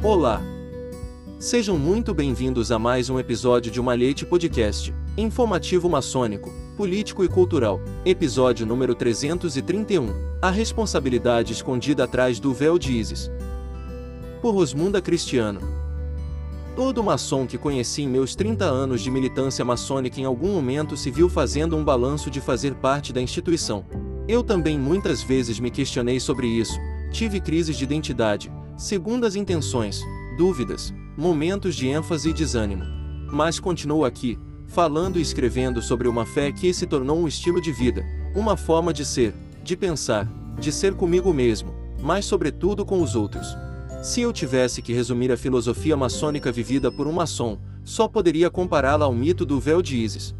Olá! Sejam muito bem-vindos a mais um episódio de Malhete Podcast, informativo maçônico, político e cultural, episódio número 331, A responsabilidade escondida atrás do véu de Isis. Por Rosmunda Cristiano. Todo maçom que conheci em meus 30 anos de militância maçônica em algum momento se viu fazendo um balanço de fazer parte da instituição. Eu também muitas vezes me questionei sobre isso, tive crises de identidade, segundas intenções, dúvidas, momentos de ênfase e desânimo. Mas continuo aqui, falando e escrevendo sobre uma fé que se tornou um estilo de vida, uma forma de ser, de pensar, de ser comigo mesmo, mas sobretudo com os outros. Se eu tivesse que resumir a filosofia maçônica vivida por um maçom, só poderia compará-la ao mito do véu de Ísis.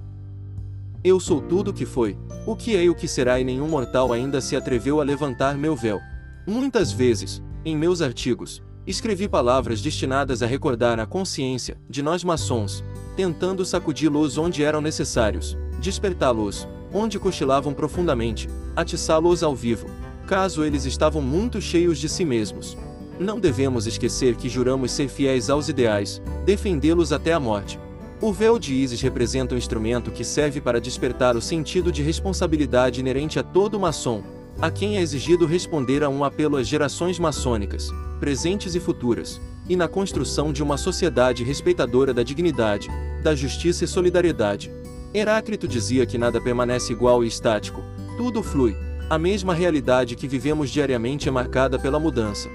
Eu sou tudo o que foi, o que é e o que será e nenhum mortal ainda se atreveu a levantar meu véu. Muitas vezes, em meus artigos, escrevi palavras destinadas a recordar a consciência de nós maçons, tentando sacudi-los onde eram necessários, despertá-los, onde cochilavam profundamente, atiçá-los ao vivo, caso eles estavam muito cheios de si mesmos. Não devemos esquecer que juramos ser fiéis aos ideais, defendê-los até a morte. O véu de Isis representa um instrumento que serve para despertar o sentido de responsabilidade inerente a todo maçom, a quem é exigido responder a um apelo às gerações maçônicas, presentes e futuras, e na construção de uma sociedade respeitadora da dignidade, da justiça e solidariedade. Heráclito dizia que nada permanece igual e estático, tudo flui, a mesma realidade que vivemos diariamente é marcada pela mudança.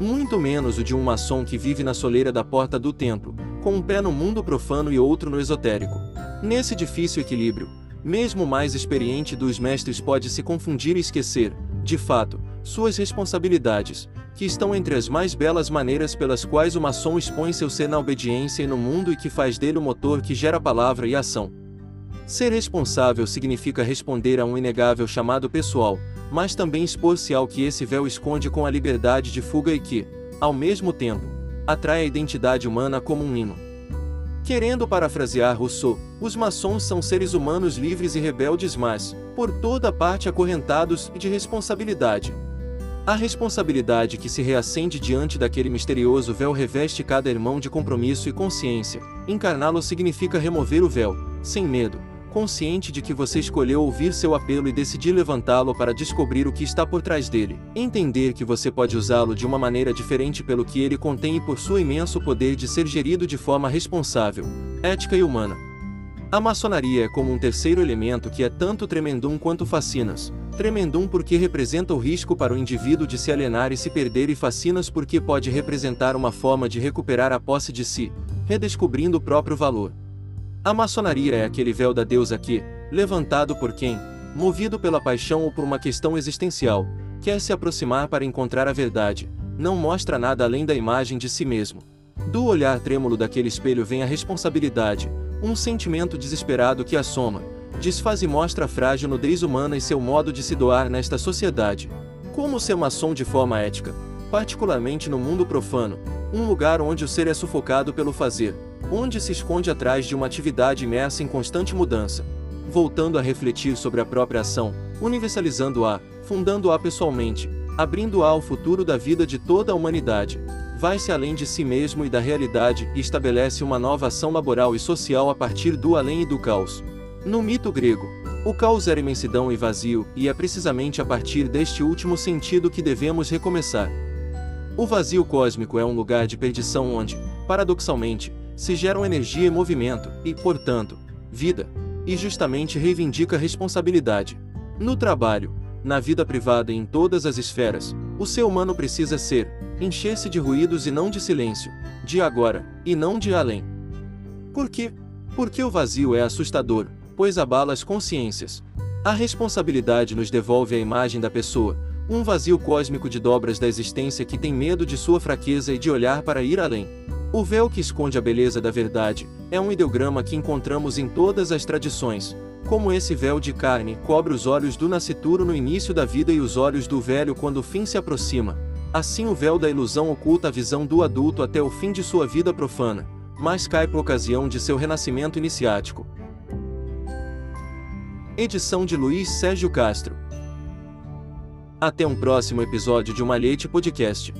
Muito menos o de um maçom que vive na soleira da porta do templo, com um pé no mundo profano e outro no esotérico. Nesse difícil equilíbrio, mesmo o mais experiente dos mestres pode se confundir e esquecer, de fato, suas responsabilidades, que estão entre as mais belas maneiras pelas quais o maçom expõe seu ser na obediência e no mundo e que faz dele o motor que gera palavra e ação. Ser responsável significa responder a um inegável chamado pessoal, mas também expor-se ao que esse véu esconde com a liberdade de fuga e que, ao mesmo tempo, atrai a identidade humana como um hino. Querendo parafrasear Rousseau, os maçons são seres humanos livres e rebeldes, mas, por toda parte acorrentados de responsabilidade. A responsabilidade que se reacende diante daquele misterioso véu reveste cada irmão de compromisso e consciência. Encarná-lo significa remover o véu, sem medo, consciente de que você escolheu ouvir seu apelo e decidir levantá-lo para descobrir o que está por trás dele. Entender que você pode usá-lo de uma maneira diferente pelo que ele contém e por seu imenso poder de ser gerido de forma responsável, ética e humana. A maçonaria é como um terceiro elemento que é tanto tremendum quanto fascinas. Tremendum porque representa o risco para o indivíduo de se alienar e se perder e fascinas porque pode representar uma forma de recuperar a posse de si, redescobrindo o próprio valor. A maçonaria é aquele véu da deusa que, levantado por quem, movido pela paixão ou por uma questão existencial, quer se aproximar para encontrar a verdade, não mostra nada além da imagem de si mesmo. Do olhar trêmulo daquele espelho vem a responsabilidade, um sentimento desesperado que assoma, desfaz e mostra a frágil nudez humana e seu modo de se doar nesta sociedade. Como ser maçom de forma ética, particularmente no mundo profano, um lugar onde o ser é sufocado pelo fazer, onde se esconde atrás de uma atividade imersa em constante mudança. Voltando a refletir sobre a própria ação, universalizando-a, fundando-a pessoalmente, abrindo-a ao futuro da vida de toda a humanidade. Vai-se além de si mesmo e da realidade e estabelece uma nova ação laboral e social a partir do além e do caos. No mito grego, o caos era imensidão e vazio, e é precisamente a partir deste último sentido que devemos recomeçar. O vazio cósmico é um lugar de perdição onde, paradoxalmente, se geram energia e movimento, e, portanto, vida, e justamente reivindica responsabilidade. No trabalho, na vida privada e em todas as esferas, o ser humano precisa ser, encher-se de ruídos e não de silêncio, de agora, e não de além. Por quê? Porque o vazio é assustador, pois abala as consciências. A responsabilidade nos devolve a imagem da pessoa, um vazio cósmico de dobras da existência que tem medo de sua fraqueza e de olhar para ir além. O véu que esconde a beleza da verdade é um ideograma que encontramos em todas as tradições, como esse véu de carne cobre os olhos do nascituro no início da vida e os olhos do velho quando o fim se aproxima. Assim o véu da ilusão oculta a visão do adulto até o fim de sua vida profana, mas cai por ocasião de seu renascimento iniciático. Edição de Luiz Sérgio Castro. Até um próximo episódio de Uma Leite Podcast.